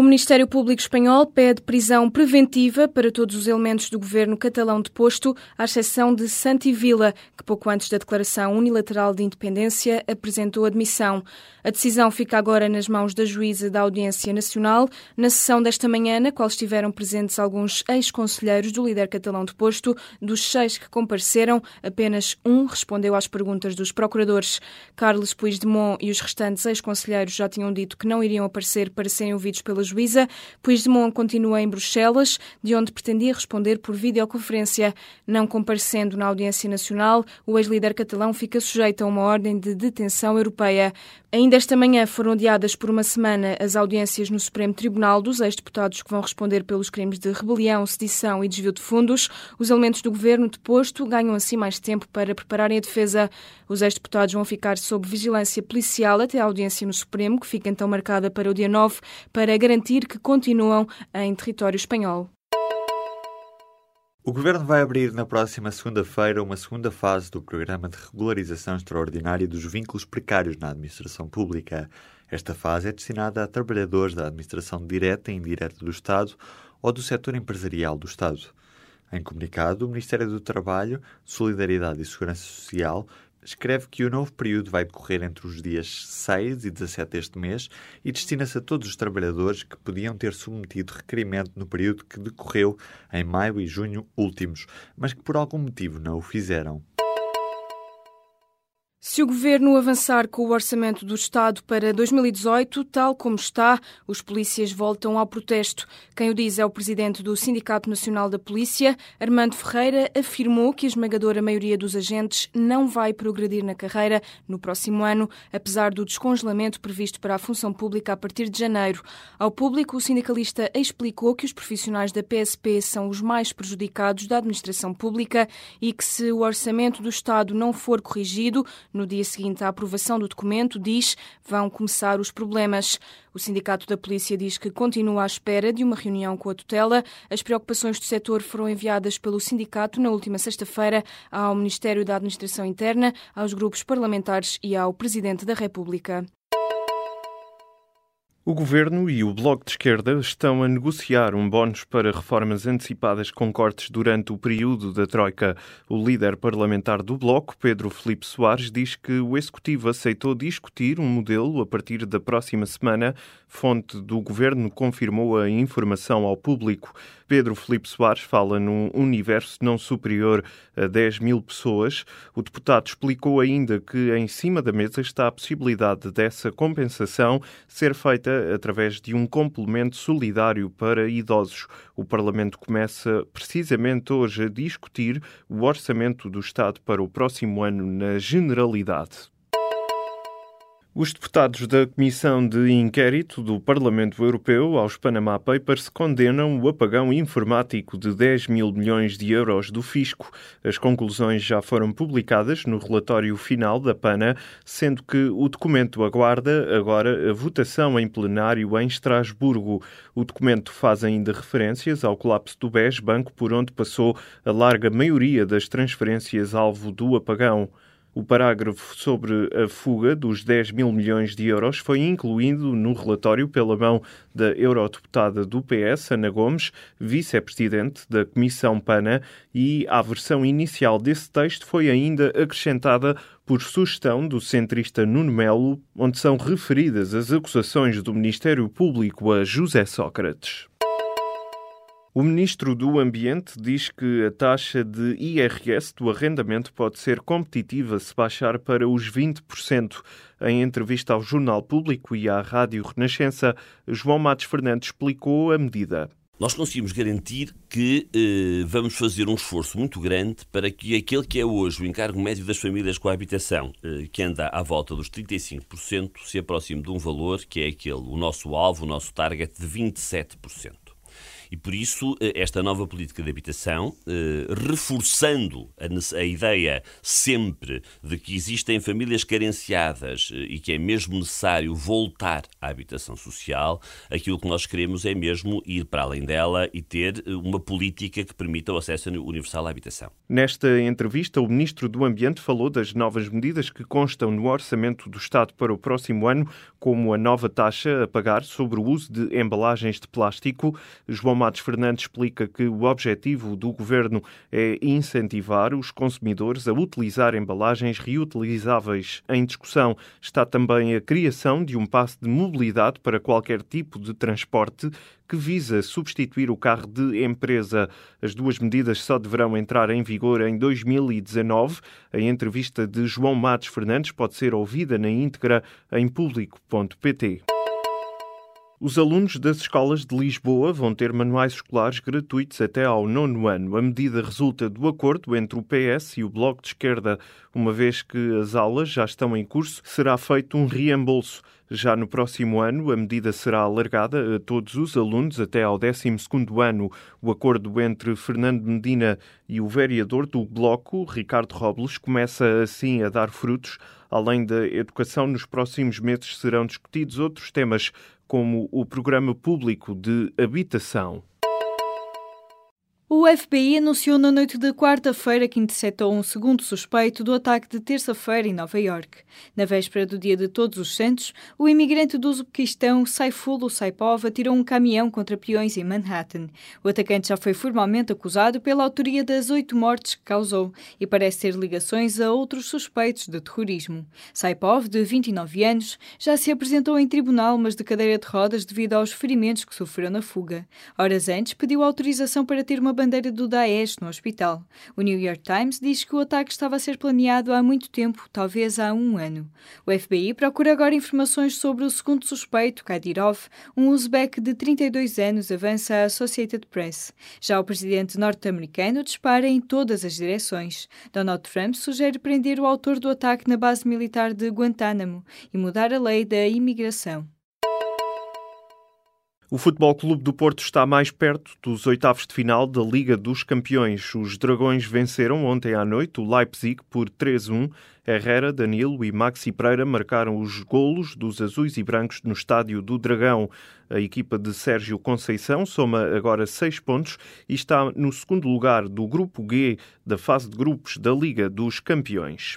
O Ministério Público Espanhol pede prisão preventiva para todos os elementos do governo catalão deposto, à exceção de Santi Vila, que pouco antes da declaração unilateral de independência apresentou admissão. A decisão fica agora nas mãos da juíza da Audiência Nacional. Na sessão desta manhã, na qual estiveram presentes alguns ex-conselheiros do líder catalão deposto, dos seis que compareceram, apenas um respondeu às perguntas dos procuradores. Carlos Puigdemont e os restantes ex-conselheiros já tinham dito que não iriam aparecer para serem ouvidos pela juíza. Puigdemont continua em Bruxelas, de onde pretendia responder por videoconferência. Não comparecendo na audiência nacional, o ex-líder catalão fica sujeito a uma ordem de detenção europeia. Ainda esta manhã foram adiadas por uma semana as audiências no Supremo Tribunal dos ex-deputados que vão responder pelos crimes de rebelião, sedição e desvio de fundos. Os elementos do governo deposto ganham assim mais tempo para prepararem a defesa. Os ex-deputados vão ficar sob vigilância policial até a audiência no Supremo, que fica então marcada para o dia 9, para garantir que continuam em território espanhol. O Governo vai abrir na próxima segunda-feira uma segunda fase do Programa de Regularização Extraordinária dos Vínculos Precários na Administração Pública. Esta fase é destinada a trabalhadores da administração direta e indireta do Estado ou do setor empresarial do Estado. Em comunicado, o Ministério do Trabalho, Solidariedade e Segurança Social escreve que o novo período vai decorrer entre os dias 6 e 17 deste mês e destina-se a todos os trabalhadores que podiam ter submetido requerimento no período que decorreu em maio e junho últimos, mas que por algum motivo não o fizeram. Se o governo avançar com o orçamento do Estado para 2018, tal como está, os polícias voltam ao protesto. Quem o diz é o presidente do Sindicato Nacional da Polícia. Armando Ferreira afirmou que a esmagadora maioria dos agentes não vai progredir na carreira no próximo ano, apesar do descongelamento previsto para a função pública a partir de janeiro. Ao público, o sindicalista explicou que os profissionais da PSP são os mais prejudicados da administração pública e que, se o orçamento do Estado não for corrigido, no dia seguinte à aprovação do documento, diz vão começar os problemas. O Sindicato da Polícia diz que continua à espera de uma reunião com a tutela. As preocupações do setor foram enviadas pelo sindicato na última sexta-feira ao Ministério da Administração Interna, aos grupos parlamentares e ao Presidente da República. O Governo e o Bloco de Esquerda estão a negociar um bónus para reformas antecipadas com cortes durante o período da Troika. O líder parlamentar do Bloco, Pedro Felipe Soares, diz que o Executivo aceitou discutir um modelo a partir da próxima semana. Fonte do Governo confirmou a informação ao público. Pedro Felipe Soares fala num universo não superior a 10 mil pessoas. O deputado explicou ainda que em cima da mesa está a possibilidade dessa compensação ser feita através de um complemento solidário para idosos. O Parlamento começa precisamente hoje a discutir o orçamento do Estado para o próximo ano na generalidade. Os deputados da Comissão de Inquérito do Parlamento Europeu aos Panama Papers condenam o apagão informático de 10 mil milhões de euros do fisco. As conclusões já foram publicadas no relatório final da PANA, sendo que o documento aguarda agora a votação em plenário em Estrasburgo. O documento faz ainda referências ao colapso do BES, banco por onde passou a larga maioria das transferências alvo do apagão. O parágrafo sobre a fuga dos 10 mil milhões de euros foi incluído no relatório pela mão da eurodeputada do PS, Ana Gomes, vice-presidente da Comissão PANA, e à versão inicial desse texto foi ainda acrescentada por sugestão do centrista Nuno Melo, onde são referidas as acusações do Ministério Público a José Sócrates. O ministro do Ambiente diz que a taxa de IRS do arrendamento pode ser competitiva se baixar para os 20%. Em entrevista ao Jornal Público e à Rádio Renascença, João Matos Fernandes explicou a medida. nós conseguimos garantir que eh, vamos fazer um esforço muito grande para que aquele que é hoje o encargo médio das famílias com a habitação, eh, que anda à volta dos 35%, se aproxime de um valor que é aquele, o nosso alvo, o nosso target de 27%. E por isso, eh, esta nova política de habitação, eh, reforçando a, ideia sempre de que existem famílias carenciadas eh, e que é mesmo necessário voltar à habitação social, aquilo que nós queremos é mesmo ir para além dela e ter uma política que permita o acesso universal à habitação. Nesta entrevista, o Ministro do Ambiente falou das novas medidas que constam no orçamento do Estado para o próximo ano, como a nova taxa a pagar sobre o uso de embalagens de plástico. João Matos Fernandes explica que o objetivo do governo é incentivar os consumidores a utilizar embalagens reutilizáveis. Em discussão está também a criação de um passe de mobilidade para qualquer tipo de transporte que visa substituir o carro de empresa. As duas medidas só deverão entrar em vigor em 2019. A entrevista de João Matos Fernandes pode ser ouvida na íntegra em público.pt. Os alunos das escolas de Lisboa vão ter manuais escolares gratuitos até ao nono ano. A medida resulta do acordo entre o PS e o Bloco de Esquerda. Uma vez que as aulas já estão em curso, será feito um reembolso. Já no próximo ano, a medida será alargada a todos os alunos até ao 12º ano. O acordo entre Fernando Medina e o vereador do Bloco, Ricardo Robles, começa assim a dar frutos. Além da educação, nos próximos meses serão discutidos outros temas como o Programa Público de Habitação. O FBI anunciou na noite de quarta-feira que interceptou um segundo suspeito do ataque de terça-feira em Nova York. Na véspera do Dia de Todos os Santos, o imigrante do Uzbequistão Saifullah Saipov atirou um caminhão contra peões em Manhattan. O atacante já foi formalmente acusado pela autoria das oito mortes que causou e parece ter ligações a outros suspeitos de terrorismo. Saipov, de 29 anos, já se apresentou em tribunal, mas de cadeira de rodas devido aos ferimentos que sofreu na fuga. Horas antes, pediu autorização para ter uma bandeira do Daesh no hospital. O New York Times diz que o ataque estava a ser planeado há muito tempo, talvez há um ano. O FBI procura agora informações sobre o segundo suspeito, Kadyrov, um uzbek de 32 anos, avança a Associated Press. Já o presidente norte-americano dispara em todas as direções. Donald Trump sugere prender o autor do ataque na base militar de Guantánamo e mudar a lei da imigração. O Futebol Clube do Porto está mais perto dos oitavos de final da Liga dos Campeões. Os Dragões venceram ontem à noite o Leipzig por 3-1. Herrera, Danilo e Maxi Pereira marcaram os golos dos azuis e brancos no estádio do Dragão. A equipa de Sérgio Conceição soma agora seis pontos e está no segundo lugar do Grupo G da fase de grupos da Liga dos Campeões.